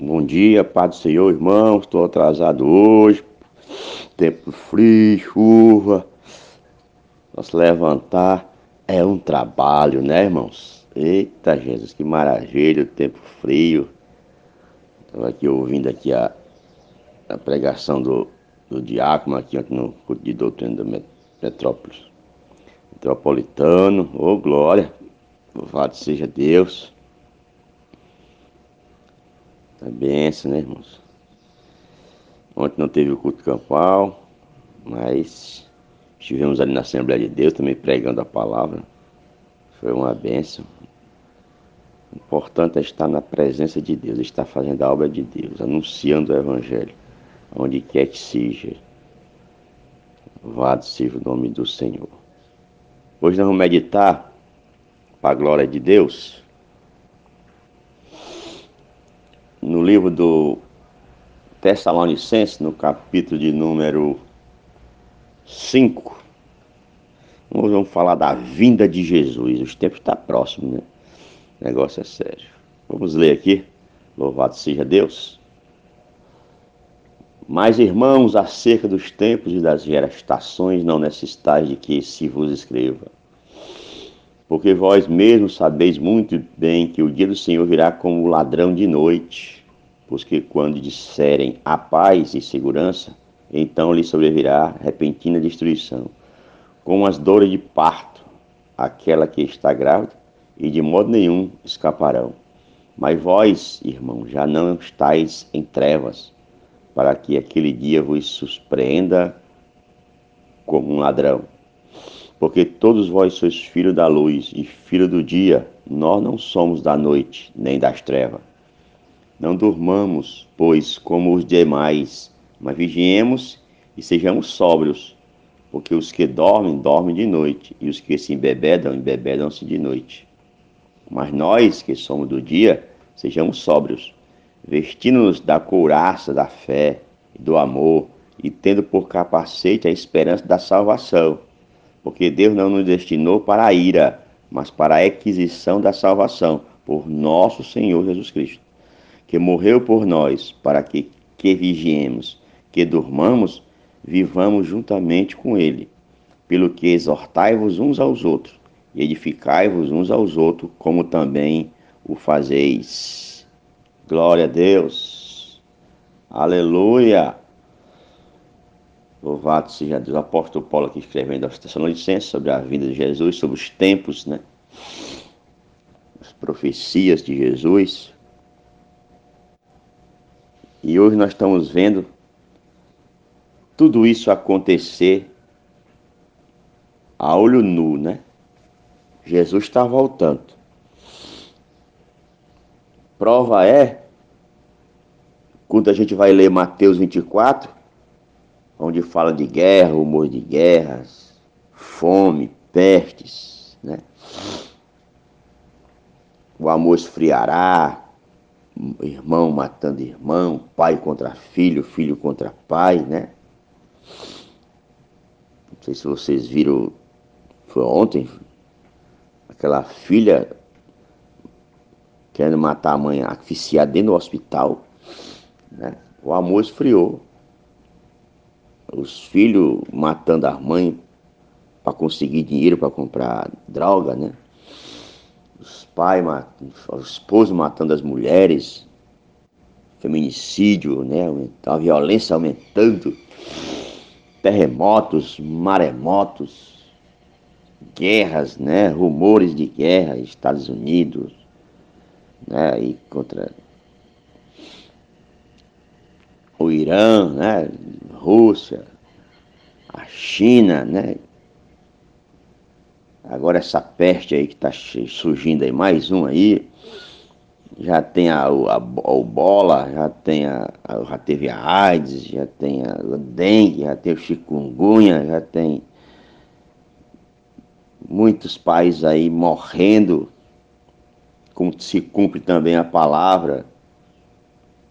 Bom dia, Pai do Senhor, irmãos. Estou atrasado hoje. Tempo frio, chuva. Nós levantar é um trabalho, né, irmãos? Eita, Jesus, que maravilha, tempo frio. Estava aqui ouvindo aqui a, a pregação do, do diácono aqui no culto de doutrina do Metrópolis. Metropolitano, ô oh, glória, louvado seja Deus. Tá benção, né, irmãos? Ontem não teve o culto campal, mas estivemos ali na Assembleia de Deus também pregando a palavra. Foi uma benção. O importante é estar na presença de Deus, estar fazendo a obra de Deus, anunciando o Evangelho, onde quer que seja. Louvado seja o nome do Senhor. Hoje nós vamos meditar, para a glória de Deus, no livro do Tessalonicenses, no capítulo de número 5. Nós vamos falar da vinda de Jesus. O tempo está próximo, né? O negócio é sério. Vamos ler aqui. Louvado seja Deus. Mas, irmãos, acerca dos tempos e das gerações, não necessitais de que se vos escreva. Porque vós mesmos sabeis muito bem que o dia do Senhor virá como ladrão de noite. Pois que quando disserem a paz e segurança, então lhe sobrevirá repentina destruição, como as dores de parto, aquela que está grávida, e de modo nenhum escaparão. Mas vós, irmãos, já não estáis em trevas, para que aquele dia vos surpreenda como um ladrão. Porque todos vós sois filhos da luz e filhos do dia, nós não somos da noite, nem das trevas. Não durmamos, pois, como os demais, mas vigiemos e sejamos sóbrios, porque os que dormem, dormem de noite, e os que se embebedam, embebedam-se de noite. Mas nós, que somos do dia, sejamos sóbrios, vestindo-nos da couraça da fé e do amor, e tendo por capacete a esperança da salvação. Porque Deus não nos destinou para a ira, mas para a aquisição da salvação, por nosso Senhor Jesus Cristo, que morreu por nós, para que, que vigiemos, que durmamos, vivamos juntamente com Ele. Pelo que exortai-vos uns aos outros, e edificai-vos uns aos outros, como também o fazeis. Glória a Deus. Aleluia. Louvado seja Deus. O apóstolo Paulo aqui escrevendo aos Tessalonicenses sobre a vida de Jesus, sobre os tempos, né? As profecias de Jesus. E hoje nós estamos vendo tudo isso acontecer a olho nu, né? Jesus está voltando. Prova é, quando a gente vai ler Mateus 24, onde fala de guerra, rumor de guerras, fome, pestes, né? O amor esfriará, irmão matando irmão, pai contra filho, filho contra pai, né? Não sei se vocês viram, foi ontem, aquela filha querendo matar a mãe asfixiada dentro do hospital. Né? O amor esfriou. Os filhos matando a mãe para conseguir dinheiro para comprar droga, né? Os pais, os esposos matando as mulheres, feminicídio, né? A violência aumentando, terremotos, maremotos, guerras, né? Rumores de guerra, Estados Unidos, né, e contra o Irã, né, Rússia, a China, né? Agora essa peste aí que está surgindo aí, mais um aí, já tem a, a, a bola, já tem a, a, já teve a AIDS, já tem a dengue, já o chikungunya, já tem muitos países aí morrendo como se cumpre também a palavra,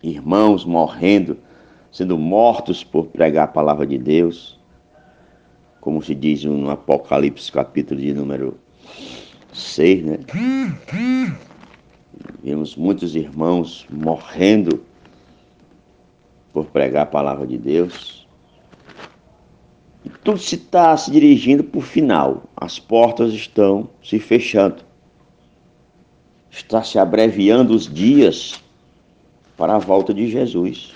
irmãos morrendo, sendo mortos por pregar a palavra de Deus, como se diz no Apocalipse capítulo de número 6, né? Vimos muitos irmãos morrendo por pregar a palavra de Deus. E tudo se está se dirigindo para o final. As portas estão se fechando. Está se abreviando os dias para a volta de Jesus.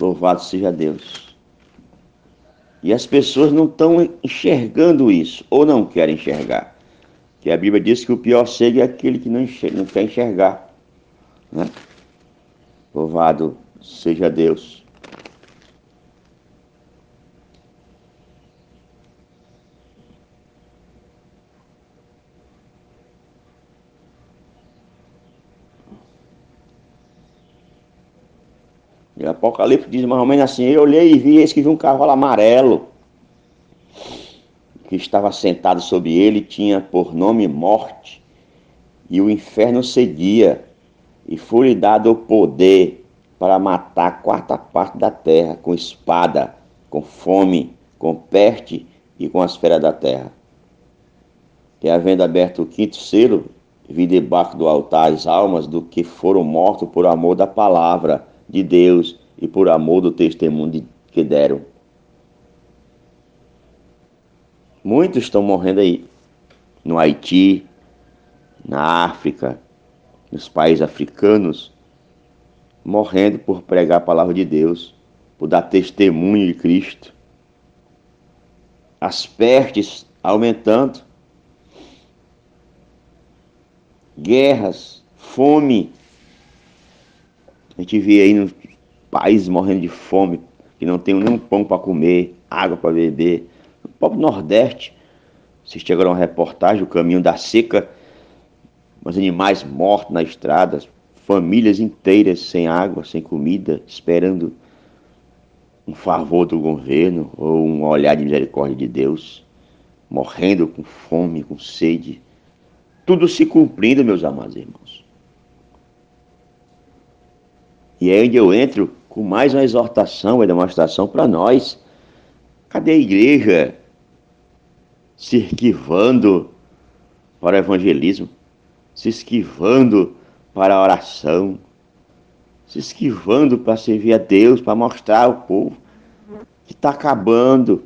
Louvado seja Deus. E as pessoas não estão enxergando isso, ou não querem enxergar. Que a Bíblia diz que o pior cego é aquele que não, enxerga, não quer enxergar. Né? Louvado seja Deus. E o Apocalipse diz mais ou menos assim: Eu olhei e vi, eis que vi um cavalo amarelo que estava sentado sobre ele, tinha por nome Morte, e o inferno seguia, e foi-lhe dado o poder para matar a quarta parte da terra com espada, com fome, com peste e com as feras da terra. E havendo aberto o quinto selo, vi debaixo do altar as almas do que foram mortos por amor da palavra de Deus e por amor do testemunho que deram. Muitos estão morrendo aí, no Haiti, na África, nos países africanos, morrendo por pregar a palavra de Deus, por dar testemunho de Cristo. As pestes aumentando, guerras, fome, a gente vê aí nos países morrendo de fome, que não tem nem pão para comer, água para beber. No próprio Nordeste, assisti agora uma reportagem, o caminho da seca, os animais mortos na estrada, famílias inteiras sem água, sem comida, esperando um favor do governo ou um olhar de misericórdia de Deus, morrendo com fome, com sede. Tudo se cumprindo, meus amados irmãos. E é onde eu entro com mais uma exortação e demonstração para nós. Cadê a igreja se esquivando para o evangelismo, se esquivando para a oração, se esquivando para servir a Deus, para mostrar ao povo que está acabando.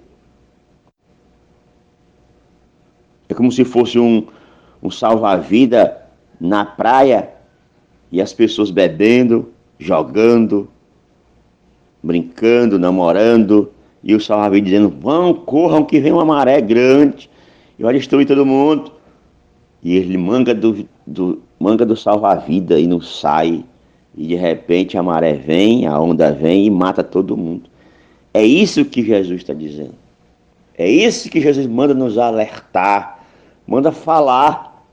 É como se fosse um, um salva-vida na praia e as pessoas bebendo, jogando, brincando, namorando, e o salva-vida dizendo: vão, corram, que vem uma maré grande e vai destruir todo mundo. E ele manga do, do, manga do salva-vida e não sai. E de repente a maré vem, a onda vem e mata todo mundo. É isso que Jesus está dizendo. É isso que Jesus manda nos alertar, manda falar.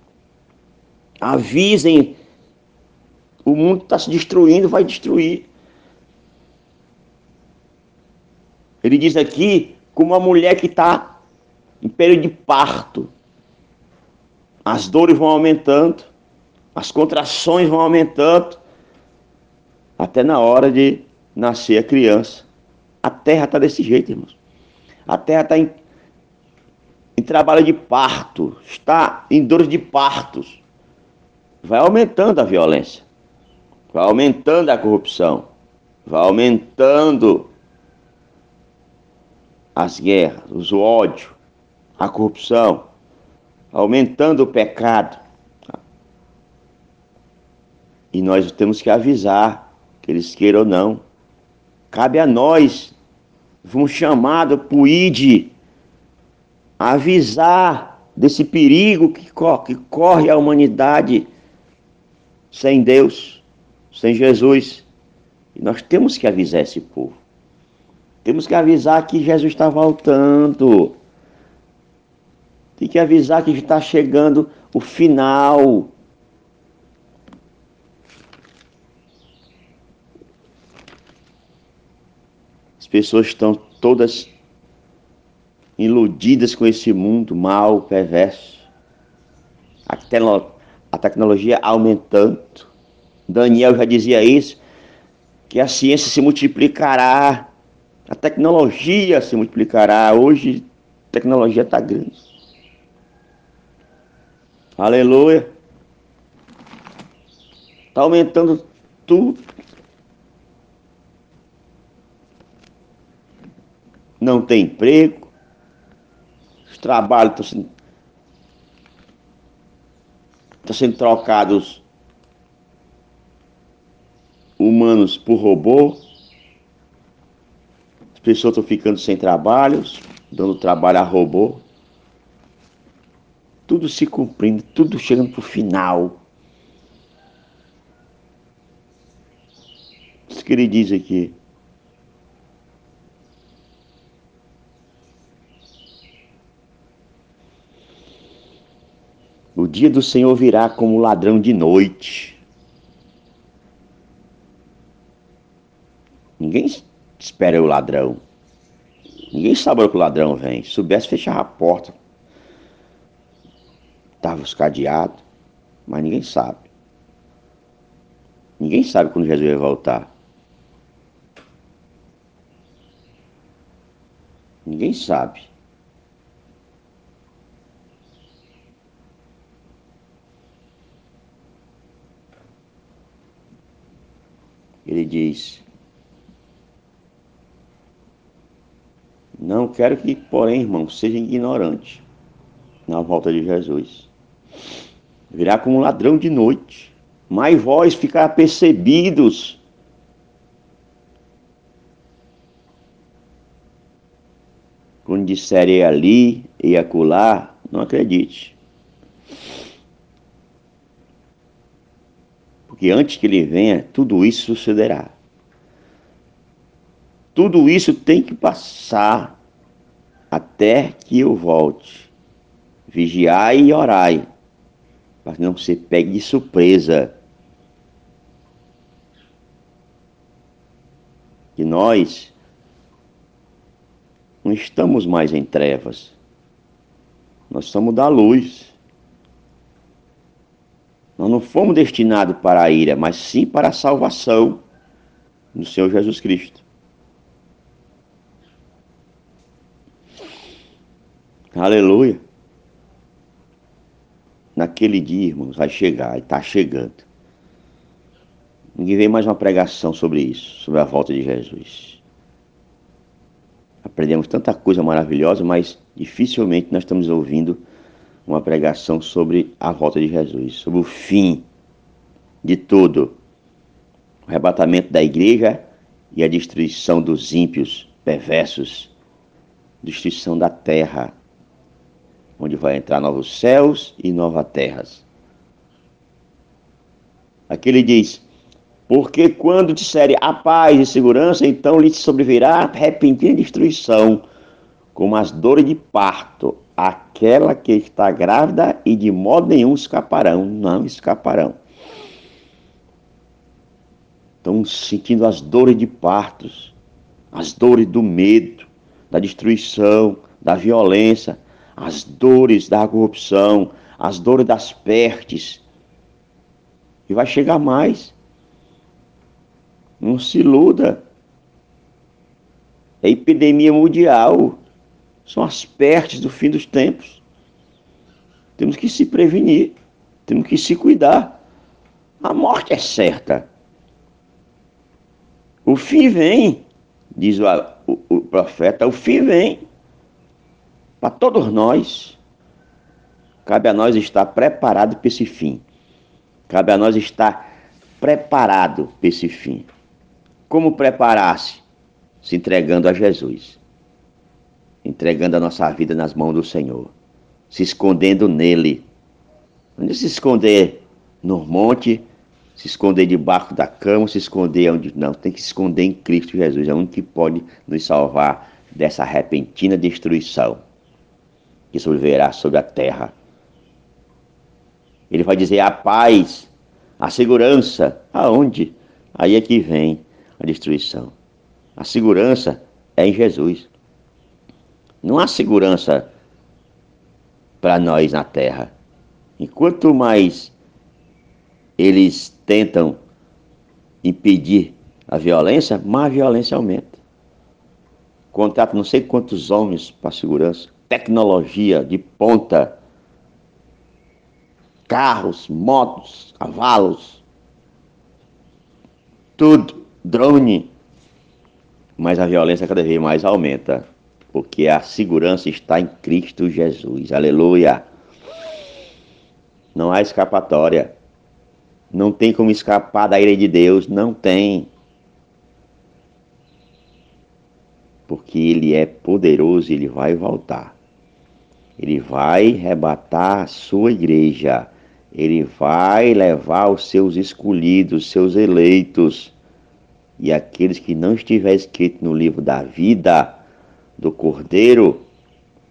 Avisem o mundo está se destruindo, vai destruir. Ele diz aqui como uma mulher que está em período de parto. As dores vão aumentando, as contrações vão aumentando, até na hora de nascer a criança. A terra está desse jeito, irmãos. A terra está em, em trabalho de parto, está em dores de partos. Vai aumentando a violência vai aumentando a corrupção, vai aumentando as guerras, o ódio, a corrupção, aumentando o pecado. E nós temos que avisar, que eles queiram ou não. Cabe a nós, fomos chamados o ID, avisar desse perigo que corre a humanidade sem Deus sem Jesus. E nós temos que avisar esse povo. Temos que avisar que Jesus está voltando. Tem que avisar que está chegando o final. As pessoas estão todas iludidas com esse mundo mal, perverso. A, a tecnologia aumentando. Daniel já dizia isso, que a ciência se multiplicará, a tecnologia se multiplicará. Hoje a tecnologia está grande. Aleluia. Está aumentando tudo. Não tem emprego, os trabalhos estão sendo, estão sendo trocados humanos por robô, as pessoas estão ficando sem trabalhos, dando trabalho a robô, tudo se cumprindo, tudo chegando para o final. que ele diz aqui. O dia do Senhor virá como ladrão de noite. Ninguém espera o ladrão. Ninguém sabe que o ladrão vem. Se soubesse, fechava a porta. Estava os cadeados, mas ninguém sabe. Ninguém sabe quando Jesus vai voltar. Ninguém sabe. Ele diz: Não quero que, porém, irmão, seja ignorante na volta de Jesus. Virá como um ladrão de noite, mas vós ficará percebidos Quando disserem ali e acolá, não acredite. Porque antes que ele venha, tudo isso sucederá. Tudo isso tem que passar até que eu volte. Vigiai e orai, para não se pegue de surpresa. Que nós não estamos mais em trevas. Nós somos da luz. Nós não fomos destinados para a ira, mas sim para a salvação do Senhor Jesus Cristo. Aleluia. Naquele dia, irmãos, vai chegar, e está chegando. Ninguém vê mais uma pregação sobre isso, sobre a volta de Jesus aprendemos tanta coisa maravilhosa, mas dificilmente nós estamos ouvindo uma pregação sobre a volta de Jesus, sobre o fim de tudo. O arrebatamento da igreja e a destruição dos ímpios, perversos, destruição da terra, vai entrar novos céus e novas terras. Aqui ele diz: porque quando disserem a paz e segurança, então lhe sobrevirá repentina destruição, como as dores de parto, aquela que está grávida e de modo nenhum escaparão, não escaparão. Estão sentindo as dores de partos, as dores do medo, da destruição, da violência, as dores da corrupção, as dores das pertes. E vai chegar mais não se iluda. É epidemia mundial. São as pertes do fim dos tempos. Temos que se prevenir. Temos que se cuidar. A morte é certa. O fim vem, diz o, o, o profeta, o fim vem para todos nós. Cabe a nós estar preparado para esse fim. Cabe a nós estar preparado para esse fim. Como preparar-se? Se entregando a Jesus. Entregando a nossa vida nas mãos do Senhor. Se escondendo nele. Onde se esconder? No monte, se esconder debaixo da cama, se esconder onde. Não, tem que se esconder em Cristo Jesus. É o único que pode nos salvar dessa repentina destruição que sobrevirá sobre a terra. Ele vai dizer a paz, a segurança. Aonde? Aí é que vem a destruição. A segurança é em Jesus. Não há segurança para nós na terra. Enquanto mais eles tentam impedir a violência, mais a violência aumenta. Contrato não sei quantos homens para segurança, tecnologia de ponta, carros, motos, cavalos, tudo, drone. Mas a violência cada vez mais aumenta, porque a segurança está em Cristo Jesus. Aleluia. Não há escapatória. Não tem como escapar da ira de Deus, não tem. Porque ele é poderoso, ele vai voltar. Ele vai rebatar a sua igreja. Ele vai levar os seus escolhidos, seus eleitos. E aqueles que não estiver escrito no livro da vida do Cordeiro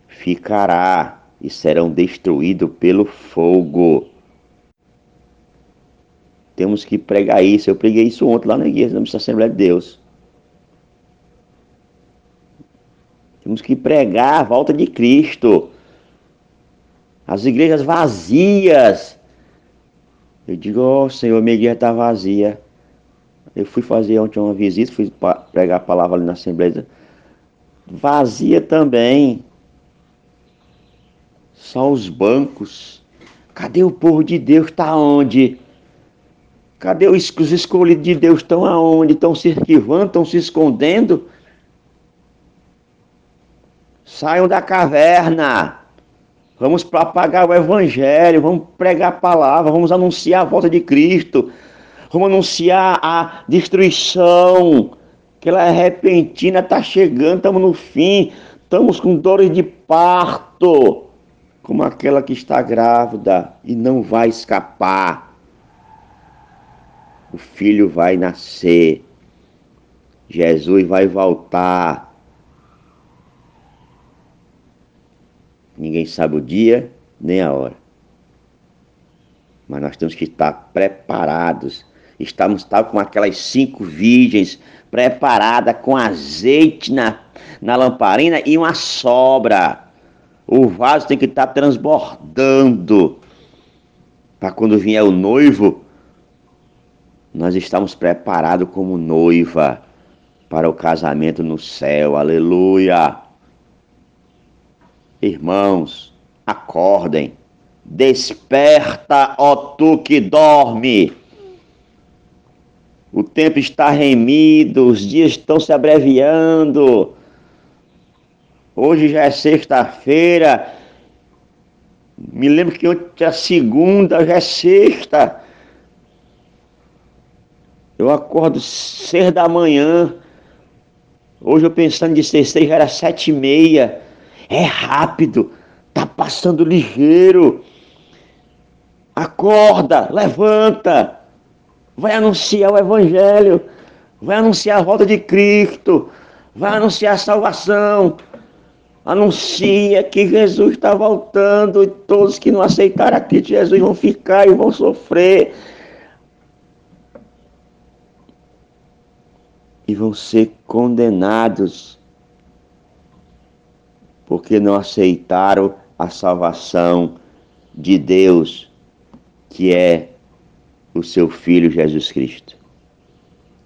ficará e serão destruídos pelo fogo. Temos que pregar isso. Eu preguei isso ontem lá na igreja, na Assembleia de Deus. Temos que pregar a volta de Cristo. As igrejas vazias. Eu digo, ó oh, Senhor, minha igreja está vazia. Eu fui fazer ontem uma visita, fui pregar a palavra ali na Assembleia. Vazia também. Só os bancos. Cadê o povo de Deus? Está onde? Cadê os, os escolhidos de Deus? Estão aonde? Estão se esquivando? Estão se escondendo? Saiam da caverna. Vamos propagar o Evangelho, vamos pregar a palavra, vamos anunciar a volta de Cristo, vamos anunciar a destruição, que ela é repentina, está chegando, estamos no fim, estamos com dores de parto, como aquela que está grávida e não vai escapar. O filho vai nascer, Jesus vai voltar Ninguém sabe o dia nem a hora. Mas nós temos que estar preparados. Estamos tal com aquelas cinco virgens preparadas com azeite na, na lamparina e uma sobra. O vaso tem que estar transbordando. Para quando vier o noivo, nós estamos preparados como noiva para o casamento no céu. Aleluia. Irmãos, acordem. Desperta, ó tu que dorme. O tempo está remido, os dias estão se abreviando. Hoje já é sexta-feira. Me lembro que ontem é segunda, já é sexta. Eu acordo seis da manhã. Hoje eu pensando de sexta já era sete e meia. É rápido, tá passando ligeiro. Acorda, levanta, vai anunciar o Evangelho, vai anunciar a volta de Cristo, vai anunciar a salvação. Anuncia que Jesus está voltando e todos que não aceitaram a Cristo Jesus vão ficar e vão sofrer. E vão ser condenados porque não aceitaram a salvação de Deus, que é o seu Filho Jesus Cristo.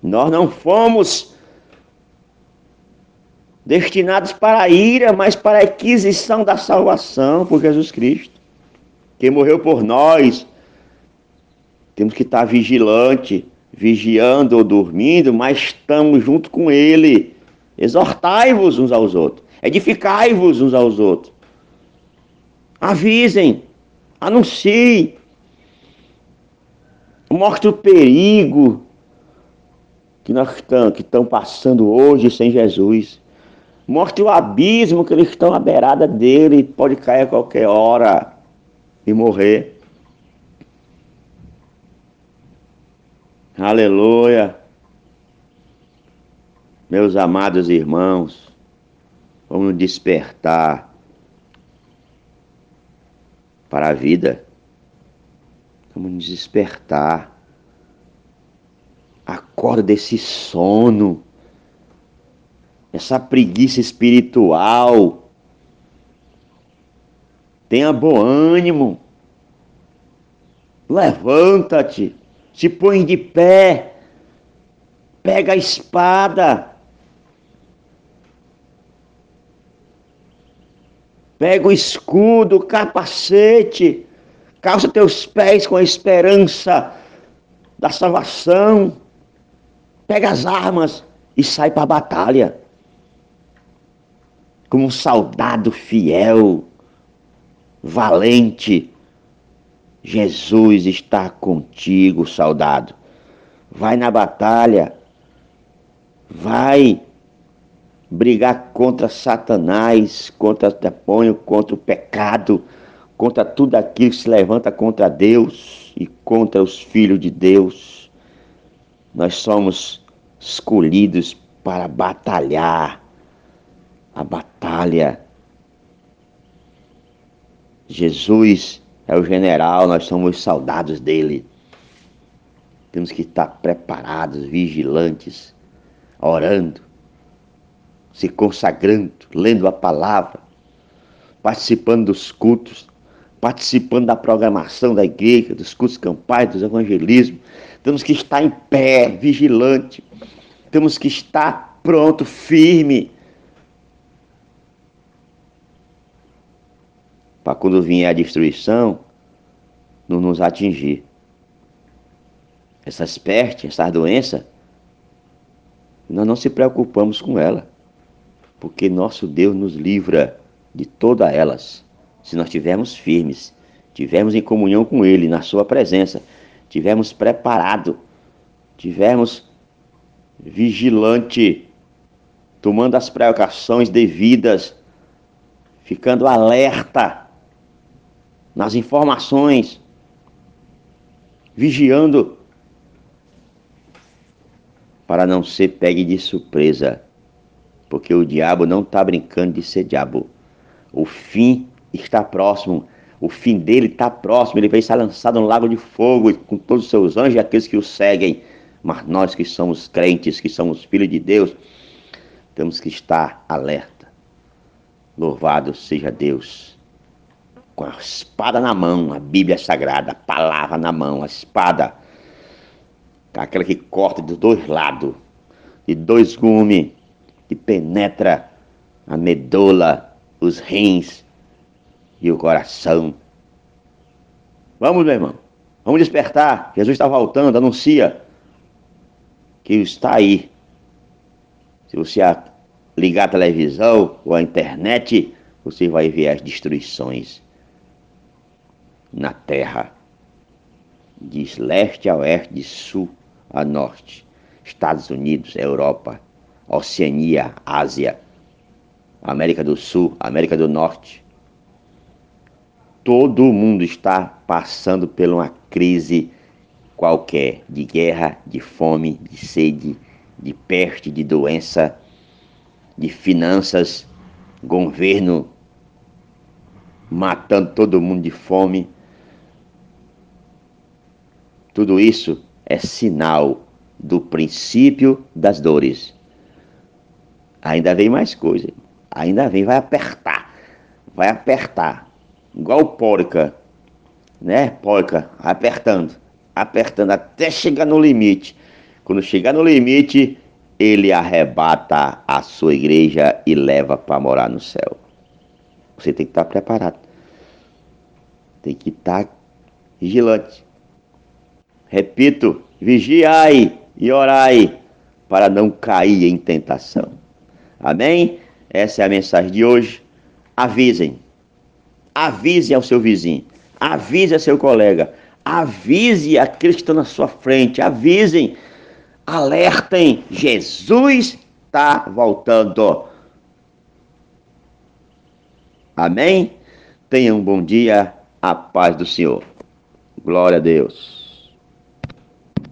Nós não fomos destinados para a ira, mas para a aquisição da salvação por Jesus Cristo, que morreu por nós. Temos que estar vigilante, vigiando ou dormindo, mas estamos junto com Ele. Exortai-vos uns aos outros. Edificai-vos uns aos outros. Avisem, anunciem. Mostre o perigo que nós estamos, que estão passando hoje sem Jesus. Mostre o abismo que eles estão à beirada dele, pode cair a qualquer hora e morrer. Aleluia. Meus amados irmãos, Vamos despertar para a vida. Vamos nos despertar. Acorda desse sono, essa preguiça espiritual. Tenha bom ânimo. Levanta-te, se põe de pé, pega a espada Pega o escudo, capacete, calça teus pés com a esperança da salvação. Pega as armas e sai para a batalha. Como um soldado fiel, valente. Jesus está contigo, soldado. Vai na batalha. Vai brigar contra Satanás, contra o demônio, contra o pecado, contra tudo aquilo que se levanta contra Deus e contra os filhos de Deus. Nós somos escolhidos para batalhar a batalha. Jesus é o general, nós somos os soldados dele. Temos que estar preparados, vigilantes, orando, se consagrando, lendo a palavra, participando dos cultos, participando da programação da igreja, dos cultos campais, dos evangelismos. Temos que estar em pé, vigilante. Temos que estar pronto, firme. Para quando vier a destruição, não nos atingir. Essas pestes, essas doenças, nós não se preocupamos com ela, porque nosso Deus nos livra de todas elas, se nós estivermos firmes, tivermos em comunhão com Ele, na Sua presença, tivermos preparado, tivermos vigilante, tomando as precauções devidas, ficando alerta nas informações, vigiando para não ser pegue de surpresa, porque o diabo não está brincando de ser diabo. O fim está próximo, o fim dele está próximo, ele vai ser lançado no lago de fogo com todos os seus anjos e aqueles que o seguem. Mas nós que somos crentes, que somos filhos de Deus, temos que estar alerta. Louvado seja Deus. Com a espada na mão, a Bíblia Sagrada, a palavra na mão, a espada aquela que corta de dois lados, de dois gumes, que penetra a medula, os rins e o coração. Vamos, meu irmão, vamos despertar. Jesus está voltando, anuncia que está aí. Se você ligar a televisão ou a internet, você vai ver as destruições na terra, de leste a oeste, de sul a norte, Estados Unidos, Europa, Oceania, Ásia, América do Sul, América do Norte. Todo mundo está passando por uma crise qualquer de guerra, de fome, de sede, de peste, de doença, de finanças, governo matando todo mundo de fome. Tudo isso é sinal do princípio das dores. Ainda vem mais coisa. Ainda vem, vai apertar. Vai apertar. Igual porca. Né? Porca, apertando. Apertando até chegar no limite. Quando chegar no limite, ele arrebata a sua igreja e leva para morar no céu. Você tem que estar preparado. Tem que estar vigilante. Repito, vigiai e orai para não cair em tentação. Amém? Essa é a mensagem de hoje. Avisem. Avise ao seu vizinho. Avise ao seu colega. Avise aqueles que estão na sua frente. Avisem. Alertem. Jesus está voltando. Amém? Tenha um bom dia. A paz do Senhor. Glória a Deus.